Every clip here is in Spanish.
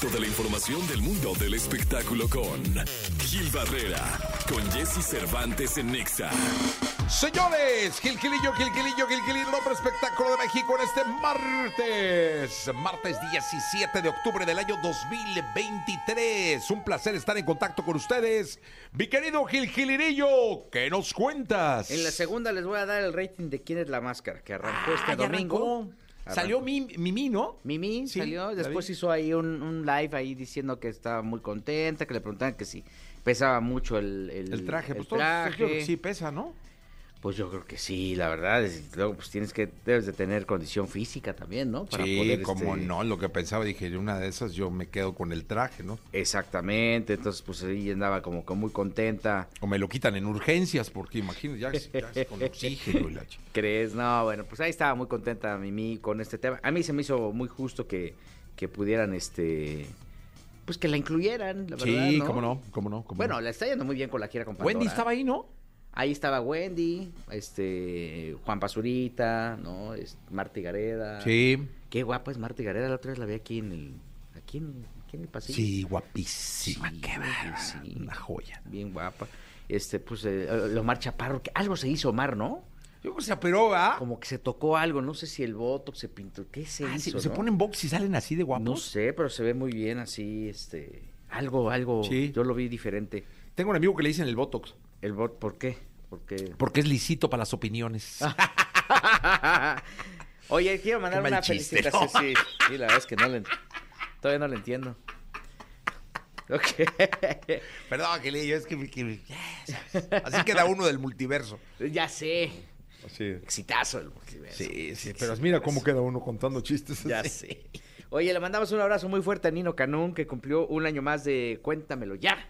directo de la información del mundo del espectáculo con Gil Barrera, con Jesse Cervantes en Nexa. Señores, Gil Gilillo, Gil Gilillo, Gil Gilillo, el hombre espectáculo de México en este martes, martes 17 de octubre del año 2023. Un placer estar en contacto con ustedes. Mi querido Gil Gilirillo, ¿qué nos cuentas? En la segunda les voy a dar el rating de quién es la máscara, que arrancó Ah, este domingo. arrancó. Salió. Mimi, Mimi, ¿no? Mimi Sí, salió, después hizo ahí un, un live ahí diciendo que estaba muy contenta, que le preguntaban que si pesaba mucho el, el, El traje, el pues todo, traje. que sí pesa, ¿no? Pues yo creo que sí, la verdad. es- luego pues tienes que, debes de tener condición física también, ¿no? sí, poder, como este, no, lo que pensaba, dije, una de esas yo me quedo con el traje, ¿no? Exactamente, entonces pues ella andaba como que muy contenta. O me lo quitan en urgencias, porque imagínate, ya, ya con oxígeno y la ch- ¿Crees? No, bueno, pues ahí estaba muy contenta Mimi con este tema. A mí se me hizo muy justo que, que pudieran, este, pues que la incluyeran, la verdad, Sí, ¿no? cómo no, cómo no. cómo Bueno, no. la está yendo muy bien con la gira con Wendy Pandora. estaba ahí, ¿no? Ahí estaba Wendy, este, Juan Pazurita, ¿no? Es, Marta Gareda. Sí. Qué guapa es Marta Gareda, la otra vez la vi aquí en el, aquí en, aquí en el pasillo. Sí, guapísima, Sí, qué bárbara, sí. una joya. Bien guapa. Este, pues, eh, Omar Chaparro, que algo se hizo Omar, ¿no? Yo creo que se operó, ¿ah? Como que se tocó algo, no sé si el voto se pintó, ¿qué se Ah, sí, hizo? se no? ponen box y salen así de guapos. No sé, pero se ve muy bien así, este, algo, algo, Sí. yo lo vi diferente. Tengo un amigo que le dicen el Botox. El voto, ¿por qué? Porque... Porque es lisito para las opiniones. Oye, quiero mandar una chiste, felicitación. ¿no? Sí, sí, la verdad es que no le, todavía no lo entiendo. Ok. Perdón, que le es que, así queda uno del multiverso. ya sé. Sí, Exitazo el multiverso. sí, sí, pero mira cómo queda uno contando chistes. Ya así. sé. Oye, le mandamos un abrazo muy fuerte a Nino Canún, que cumplió un año más de Cuéntamelo ya.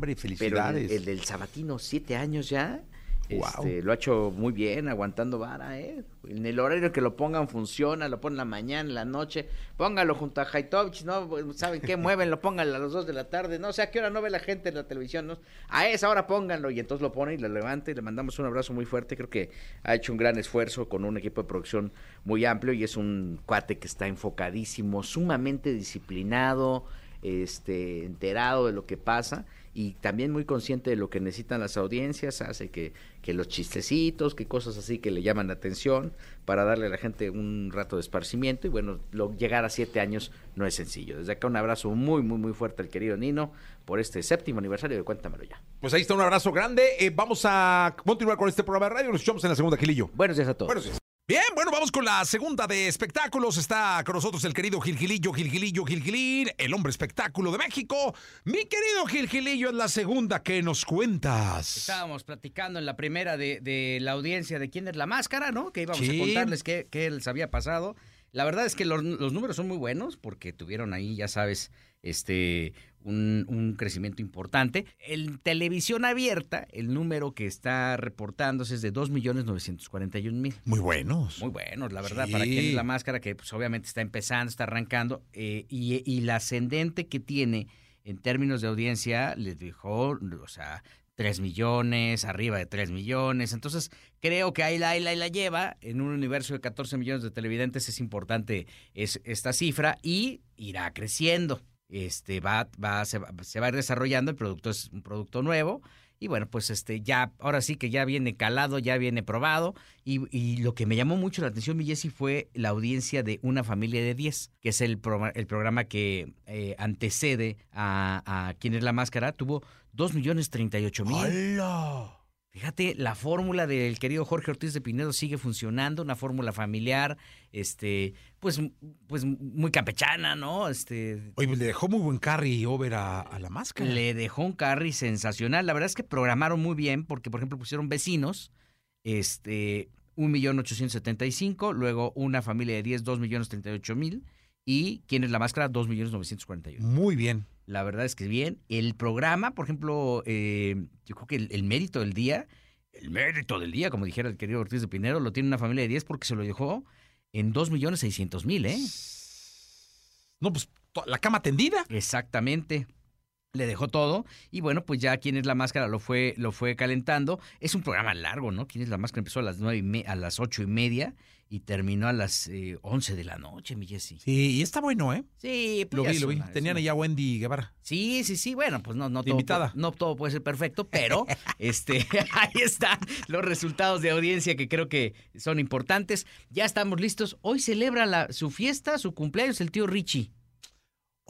Hombre, Pero el, felicidades. el del Sabatino, siete años ya. Este, lo ha hecho muy bien, aguantando vara, ¿eh? En el horario que lo pongan funciona, lo ponen en la mañana, en la noche. Póngalo junto a Haitovich, ¿no? ¿Saben qué? Muévenlo, pónganlo a las dos de la tarde. No sé a qué hora no ve la gente en la televisión, ¿no? A esa hora pónganlo. Y entonces lo pone y lo levanta y le mandamos un abrazo muy fuerte. Creo que ha hecho un gran esfuerzo con un equipo de producción muy amplio y es un cuate que está enfocadísimo, sumamente disciplinado, este, enterado de lo que pasa y también muy consciente de lo que necesitan las audiencias, hace que, que los chistecitos, que cosas así que le llaman la atención para darle a la gente un rato de esparcimiento y bueno, lo, llegar a siete años no es sencillo. Desde acá un abrazo muy, muy, muy fuerte al querido Nino por este séptimo aniversario de Cuéntamelo Ya. Pues ahí está un abrazo grande. Eh, vamos a continuar con este programa de radio. Nos escuchamos en la segunda, Gilillo. Buenos días a todos. Buenos días. Bien, bueno, vamos con la segunda de espectáculos. Está con nosotros el querido Gilgilillo, Gilgilillo, Gilgilín, el hombre espectáculo de México. Mi querido Gilgilillo es la segunda que nos cuentas. Estábamos platicando en la primera de, de la audiencia de quién es la máscara, ¿no? Que íbamos Sí. a contarles qué, qué les había pasado. La verdad es que los, los números son muy buenos porque tuvieron ahí, ya sabes, este un, un crecimiento importante. En televisión abierta, el número que está reportándose es de 2.941.000. Muy buenos. Muy buenos, la verdad, Sí. para quien es la máscara que pues obviamente está empezando, está arrancando eh, y, y la ascendente que tiene en términos de audiencia les dejó, o sea, 3 millones, arriba de 3 millones. Entonces, creo que ahí la, ahí la, ahí la lleva. En un universo de 14 millones de televidentes es importante es, esta cifra y irá creciendo. Este va, va, se, va, se va a ir desarrollando, el producto es un producto nuevo. Y bueno, pues este ya, ahora sí que ya viene calado, ya viene probado. Y, y lo que me llamó mucho la atención, mi Jessy, fue la audiencia de Una Familia de 10, que es el, pro- el programa que eh, antecede a, a ¿Quién es la Máscara? Tuvo 2 millones 38 mil. ¡Hala! Fíjate, la fórmula del querido Jorge Ortiz de Pinedo sigue funcionando, una fórmula familiar, este, pues, pues muy campechana, ¿no? Este, Oye, pues le dejó muy buen carry over a, a la máscara. le dejó un carry sensacional. La verdad es que programaron muy bien, porque, por ejemplo, pusieron vecinos, este, un millón ochocientos setenta y cinco, luego una familia de 10, dos millones treinta y ocho mil, y ¿quién es la máscara? dos millones novecientos cuarenta y uno. Muy bien. La verdad es que bien. El programa, por ejemplo, eh, yo creo que el, el mérito del día, el mérito del día, como dijera el querido Ortiz de Pinero, lo tiene una familia de 10 porque se lo dejó en 2.600.000, ¿eh? No, pues la cama tendida. Exactamente. Le dejó todo y bueno pues ya quién es la máscara lo fue lo fue calentando es un programa largo no quién es la máscara empezó a las nueve y me- a las ocho y media y terminó a las eh, once de la noche mi Jessy Sí, y está bueno, ¿eh? sí pues Lo vi, lo vi. una- Tenían una- allá a Wendy Guevara. Sí, sí, sí, bueno, pues no, no, todo, invitada. pu- no todo puede ser perfecto, pero este, ahí están los resultados de audiencia que creo que son importantes. Ya estamos listos. Hoy celebra la, su fiesta, su cumpleaños, el tío Richie.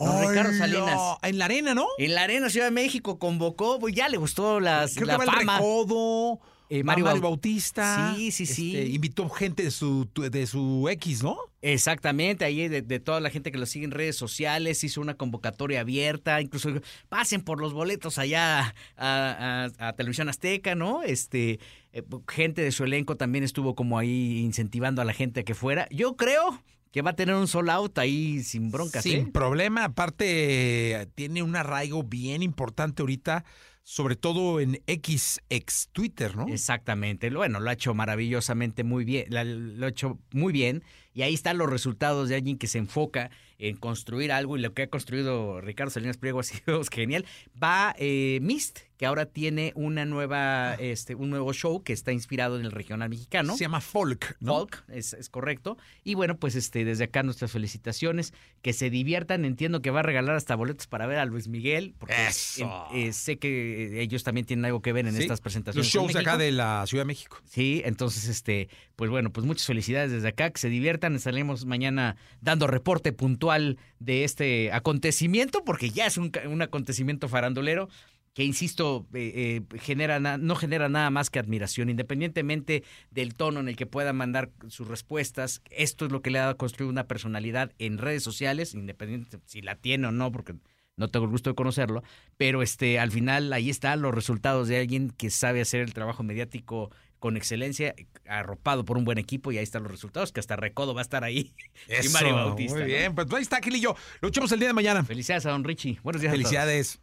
Don Ricardo ¡Hola! Salinas. En la arena, ¿no? En la Arena Ciudad de México convocó, pues ya le gustó las, Creo la que fama. el Recodo, Eh, Mario Mario, Bau- Bautista. Sí, sí, sí. este, invitó gente de su, de su X, ¿no? Exactamente, ahí de, de toda la gente que lo sigue en redes sociales, hizo una convocatoria abierta, incluso pasen por los boletos allá a, a- a Televisión Azteca, ¿no? Este, eh, gente de su elenco también estuvo como ahí incentivando a la gente a que fuera. Yo creo que va a tener un sold out ahí sin broncas, Sin ¿eh? problema. Aparte, tiene un arraigo bien importante ahorita, sobre todo en X, ex Twitter, ¿no? Exactamente. Bueno, lo ha hecho maravillosamente muy bien, lo ha hecho muy bien y ahí están los resultados de alguien que se enfoca en construir algo y lo que ha construido Ricardo Salinas Pliego ha sido genial. Va eh, Mist, que ahora tiene una nueva, este, un nuevo show que está inspirado en el regional mexicano. Se llama Folk, ¿no? Folk, es, es correcto. Y bueno, pues este, desde acá nuestras felicitaciones. Que se diviertan. Entiendo que va a regalar hasta boletos para ver a Luis Miguel. Porque Eso. eh, sé que ellos también tienen algo que ver en Sí, estas presentaciones. Los shows acá de la Ciudad de México. Sí, entonces, este, pues bueno, pues muchas felicidades desde acá, que se diviertan. Estaremos mañana dando reporte puntual de este acontecimiento, porque ya es un, un acontecimiento farandulero que, insisto, eh, eh, genera no genera nada más que admiración, independientemente del tono en el que pueda mandar sus respuestas. Esto es lo que le ha construido una personalidad en redes sociales, independiente si la tiene o no, porque no tengo el gusto de conocerlo, pero este, al final ahí están los resultados de alguien que sabe hacer el trabajo mediático con excelencia, arropado por un buen equipo, y ahí están los resultados, que hasta Recodo va a estar ahí. y Mario Bautista. Muy ¿no? bien, pues ahí está, Gilillo. Lo echamos el día de mañana. Felicidades a don Richie. Buenos días. a todos. Felicidades.